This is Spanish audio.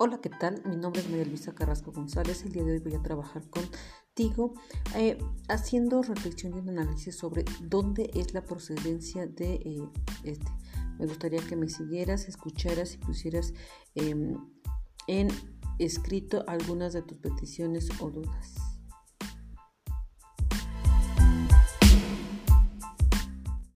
Hola, ¿qué tal? Mi nombre es María Luisa Carrasco González. El día de hoy voy a trabajar contigo eh, haciendo reflexión y un análisis sobre dónde es la procedencia de eh, este. Me gustaría que me siguieras, escucharas y pusieras em, en escrito algunas de tus peticiones o dudas.